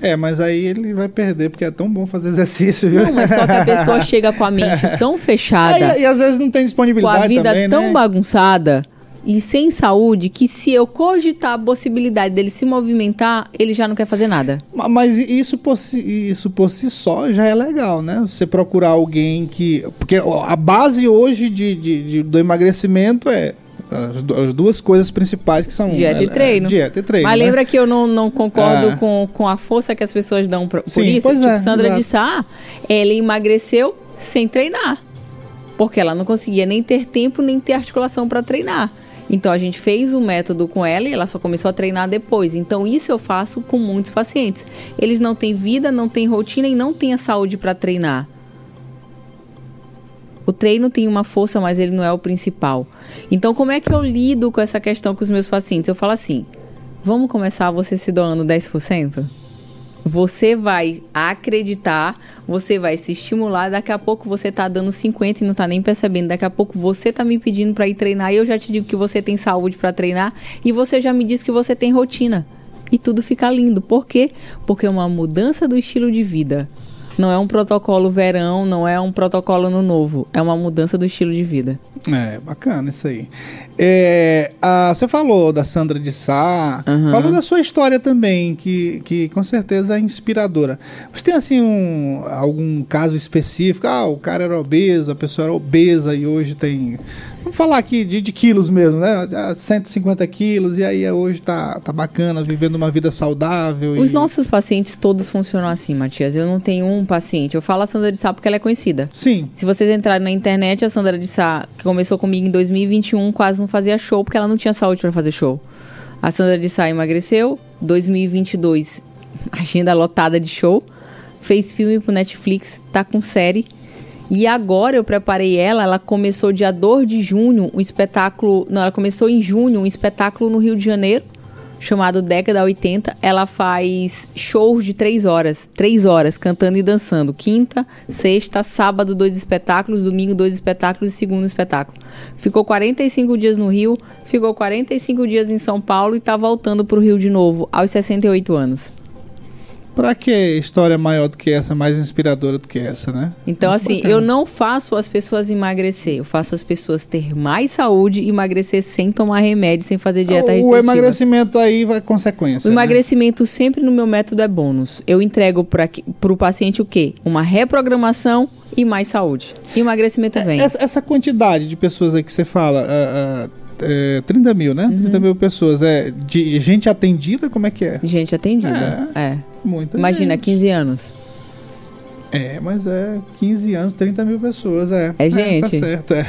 É, mas aí ele vai perder, porque é tão bom fazer exercício, viu? Não, mas só que a pessoa [LAUGHS] chega com a mente tão fechada, É, e, e às vezes não tem com a disponibilidade vida também, tão né? bagunçada e sem saúde, que se eu cogitar a possibilidade dele se movimentar, ele já não quer fazer nada. Ma- Mas isso por, si, isso por si só já é legal, né? Você procurar alguém que. Porque a base hoje de, de- de- do emagrecimento é as, du- as duas coisas principais que são. Dieta é, e treino. É, dieta e treino. Mas né? lembra que eu não, não concordo Ah. com, com a força que as pessoas dão pra, por Sim, isso? pois tipo, é, Sandra exato. de Sá, ela emagreceu sem treinar. Porque ela não conseguia nem ter tempo, nem ter articulação para treinar. Então a gente fez o método com ela e ela só começou a treinar depois. Então isso eu faço com muitos pacientes. Eles não têm vida, não têm rotina e não têm a saúde para treinar. O treino tem uma força, mas ele não é o principal. Então, como é que eu lido com essa questão com os meus pacientes? Eu falo assim: vamos começar você se doando 10%? Você vai acreditar, você vai se estimular, daqui a pouco você tá dando 50 e não tá nem percebendo. Daqui a pouco você tá me pedindo para ir treinar e eu já te digo que você tem saúde para treinar e você já me diz que você tem rotina. E tudo fica lindo. Por quê? Porque é uma mudança do estilo de vida. Não é um protocolo verão, não é um protocolo no novo, é uma mudança do estilo de vida. É, bacana isso aí. É, a- você falou da Sandra de Sá, Aham. falou da sua história também, que, que com certeza é inspiradora. Você tem assim um, algum caso específico? Ah, o cara era obeso, a pessoa era obesa e hoje tem. Vamos falar aqui de, de quilos mesmo, né? Ah, 150 quilos e aí hoje tá, tá bacana, vivendo uma vida saudável. Os e... nossos pacientes todos funcionam assim, Matias. Eu não tenho um paciente. Eu falo a Sandra de Sá porque ela é conhecida. Sim, Se vocês entrarem na internet, a Sandra de Sá, que começou comigo em 2021, quase não fazia show porque ela não tinha saúde para fazer show. A Sandra de Sá emagreceu, 2022, [LAUGHS] agenda lotada de show, fez filme pro Netflix, tá com série. E agora eu preparei ela, ela começou dia 2 de junho, um espetáculo, não, ela começou em junho, um espetáculo no Rio de Janeiro, chamado Década 80. Ela faz shows de três horas, três horas, cantando e dançando. Quinta, sexta, sábado, dois espetáculos, domingo, dois espetáculos e segundo espetáculo. Ficou 45 dias no Rio, ficou 45 dias em São Paulo e tá voltando pro Rio de novo, aos 68 anos. Pra que história maior do que essa, mais inspiradora do que essa, né? Então, Muito assim, bacana. eu não faço as pessoas emagrecer, eu faço as pessoas ter mais saúde e emagrecer sem tomar remédio, sem fazer dieta o restritiva. emagrecimento aí vai consequência. O né? emagrecimento sempre no meu método é bônus. Eu entrego para o paciente o quê? Uma reprogramação e mais saúde. E o emagrecimento vem. Essa, essa quantidade de pessoas aí que você fala, ah, ah, é, 30 mil, né? Uhum. 30 mil pessoas. É de gente atendida, como é que é? Gente atendida. É. Muita Imagina, gente. 15 anos. É, mas é 15 anos, 30 mil pessoas, é. É Tá gente. certo, é.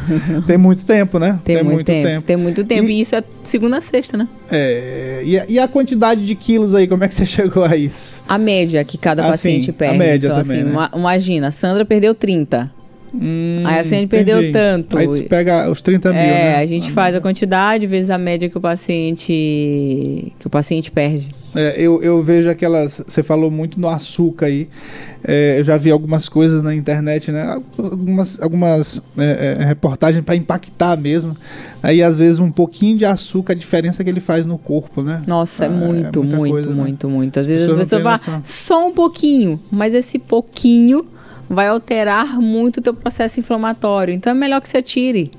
[LAUGHS] Tem muito tempo, né? Tem, muito, tempo, Tem muito tempo. E, E- isso é segunda a sexta, né? É, e, a, e a quantidade de quilos aí, como é que você [LAUGHS] chegou a isso? A média que cada Ah, paciente sim, a perde. média então, também, assim, né? uma- imagina, a Sandra perdeu 30. Hum, Aí assim a gente perdeu entendi. tanto. Aí você pega os 30 mil, É, né? a gente faz a quantidade vezes a média que o paciente que o paciente perde. É, eu, eu vejo aquelas. Você falou muito no açúcar aí. É, eu já vi algumas coisas na internet, né? Algumas, algumas é, é, reportagens para impactar mesmo. Aí, às vezes, um pouquinho de açúcar, a diferença que ele faz no corpo, né? Nossa, é Ah, é muito, muita muito, coisa, né? muito, muito. Às vezes As as pessoas falam noção. só um pouquinho, mas esse pouquinho vai alterar muito o teu processo inflamatório. Então é melhor que você tire.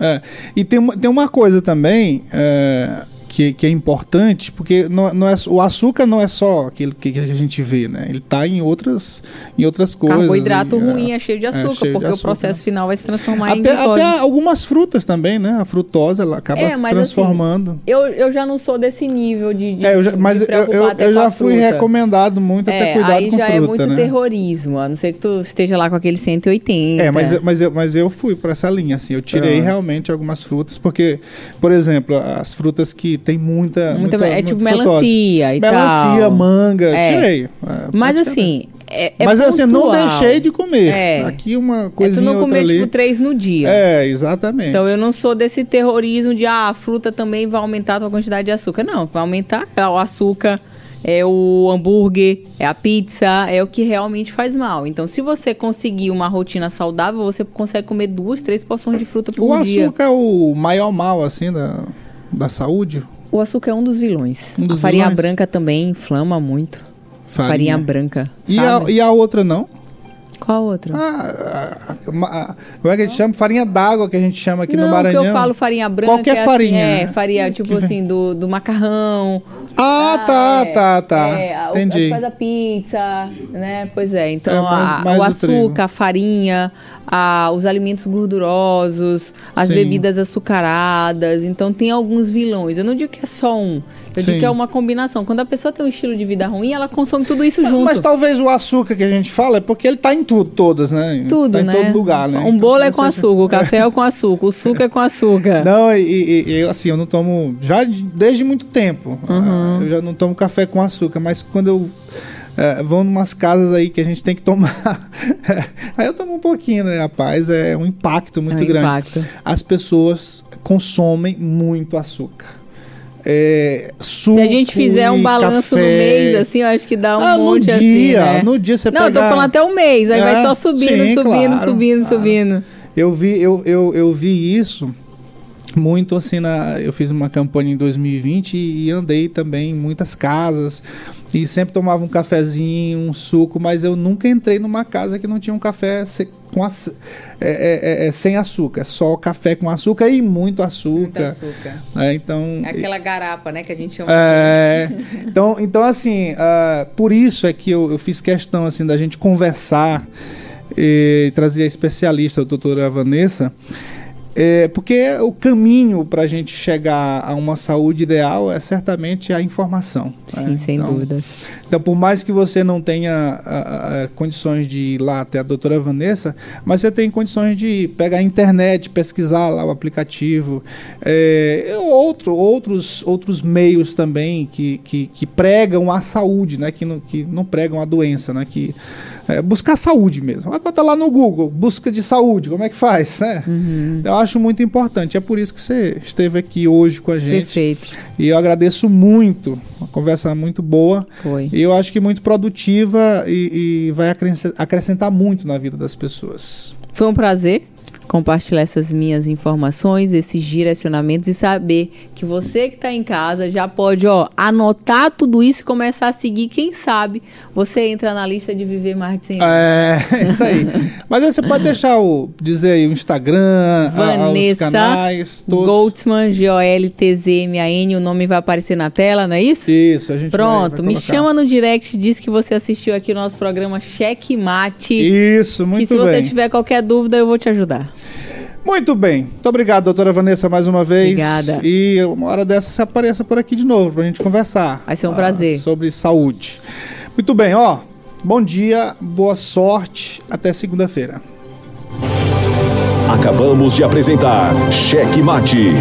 É, e tem tem uma coisa também é, que, que é importante, porque não, não é, o açúcar não é só aquilo que, que a gente vê, né? Ele tá em outras, em outras coisas. Carboidrato e, ruim é, é cheio de açúcar, cheio de porque o açúcar. processo final vai se transformar em até, glicose. até algumas frutas também, né? A frutose, ela acaba É, mas transformando. Eu, eu já não sou desse nível de. de é, eu já, mas de eu, eu, eu já fui recomendado muito até É, cuidado aí com já fruta, é muito né? terrorismo, a não ser que tu esteja lá com aquele 180. É, mas, eu- mas, eu, mas eu fui para essa linha, assim. Eu tirei realmente algumas frutas, porque, por exemplo, as frutas que tem muita. Muita- muita, é tipo melancia e Melancia, tal. manga, É. tirei. É, Mas assim, é, é mas assim, não pontual. deixei de comer. É. Aqui uma É tu coisinha não comer, tipo, três no dia. É, exatamente. Então eu não sou desse terrorismo de ah, a fruta também vai aumentar a tua quantidade de açúcar. Não, vai aumentar é o açúcar, é o hambúrguer, é a pizza, é o que realmente faz mal. Então, se você conseguir uma rotina saudável, você consegue comer duas, três porções de fruta por o dia. açúcar é o maior mal, assim, da, da saúde. O açúcar é um dos vilões. Um dos a farinha vilões? branca também inflama muito. Farinha, branca. E a, e a outra não? Qual outra? Ah, a- a- a- como é que a gente chama? Farinha d'água que a gente chama aqui não, no Maranhão. eu falo farinha branca. Qualquer é assim, farinha, é, né? farinha, tipo assim, do, do macarrão. Ah, tá, é, tá, tá. é, Entendi. Faz a pizza, né? Pois é. Então, É, mais- mais o do trigo. açúcar, a farinha, os alimentos gordurosos, as Sim. bebidas açucaradas. Então, tem alguns vilões. Eu não digo que é só um. Eu Sim. digo que é uma combinação. Quando a pessoa tem um estilo de vida ruim, ela consome tudo isso junto. Mas talvez o açúcar que a gente fala é porque ele tá em tudo, todas, né? tudo, tá em né? todo lugar, né? Um Então, bolo é talvez com seja- açúcar, o [LAUGHS] café é com açúcar, o suco é com açúcar. [LAUGHS] Não, e, e- eu, assim, eu não tomo já de- desde muito tempo. Uhum. Ah, eu já não tomo café com açúcar, mas quando eu eh, vou numas casas aí que a gente tem que tomar, [LAUGHS] aí eu tomo um pouquinho, né, rapaz? É um impacto muito É um grande. impacto. As pessoas consomem muito açúcar. É, suco Se a gente fizer um balanço no café. mês, assim, eu acho que dá um ah, no monte dia, assim, né? no dia você Não, eu pegar... tô falando até o mês, aí É, vai só subindo, sim, subindo, claro, subindo, claro. subindo. Eu vi, eu, eu, eu vi isso muito assim na. Eu fiz uma campanha em 2020 e, e andei também em muitas casas e sempre tomava um cafezinho, um suco, mas eu nunca entrei numa casa que não tinha um café se- com aç- é, é, é, sem açúcar, só café com açúcar e muito açúcar. açúcar. né? Então. É aquela garapa, né, que a gente chama. É, [LAUGHS] então, então assim, ah, por isso é que eu, eu fiz questão assim da gente conversar e trazer a especialista, a doutora Vanessa, é, porque o caminho para a gente chegar a uma saúde ideal é certamente a informação. Sim, né? sem Então, dúvidas. então, por mais que você não tenha ah, ah, condições de ir lá até a doutora Vanessa, mas você tem condições de pegar a internet, pesquisar lá o aplicativo, é, outro, outros, outros meios também que, que, que pregam a saúde, né? que, não, que não pregam a doença, né? que, é, buscar saúde mesmo. Vai botar lá no Google, busca de saúde, como é que faz? Né? Eu acho muito importante. É por isso que você esteve aqui hoje com a gente. Perfeito. E eu agradeço muito. Uma conversa muito boa. Foi. E eu acho que muito produtiva e, e vai acrescentar muito na vida das pessoas. Foi um prazer compartilhar essas minhas informações, esses direcionamentos e saber que você que está em casa já pode, ó, anotar tudo isso e começar a seguir. Quem sabe você entra na lista de viver mais de 100 anos. É, [LAUGHS] isso aí. Mas aí você pode deixar o. dizer aí o Instagram, a- a- os Vanessa canais, todos. Goldsman, G-O-L-T-Z-M-A-N, o nome vai aparecer na tela, não é isso? Isso, a gente vai- Pronto, vai me colocar. chama no direct, diz que você assistiu aqui o nosso programa Cheque Mate. Isso, muito se você bem. tiver qualquer dúvida, eu vou te ajudar. Muito bem. Muito obrigado, doutora Vanessa, mais uma vez. Obrigada. E uma hora dessa você apareça por aqui de novo pra gente conversar. Vai ser um ah, prazer. Sobre saúde. Muito bem, ó. Bom dia, boa sorte. Até segunda-feira. Acabamos de apresentar Cheque Mate.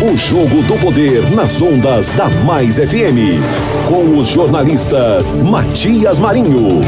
O jogo do poder nas ondas da Mais FM. Com o jornalista Matias Marinho.